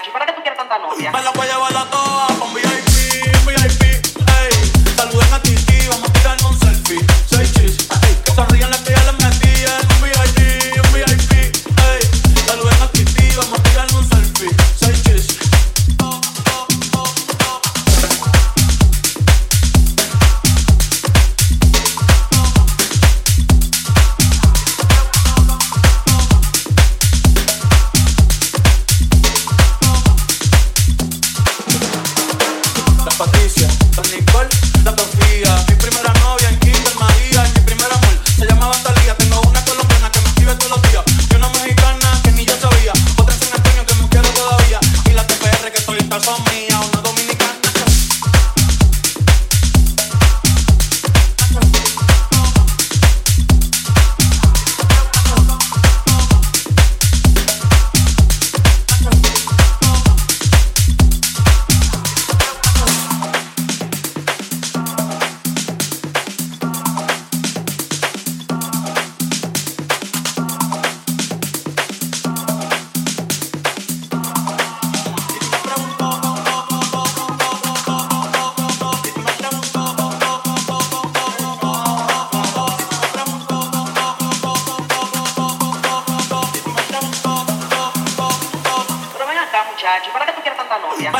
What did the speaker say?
cidade. Braga ¿Para qué tú quieres tanta novia?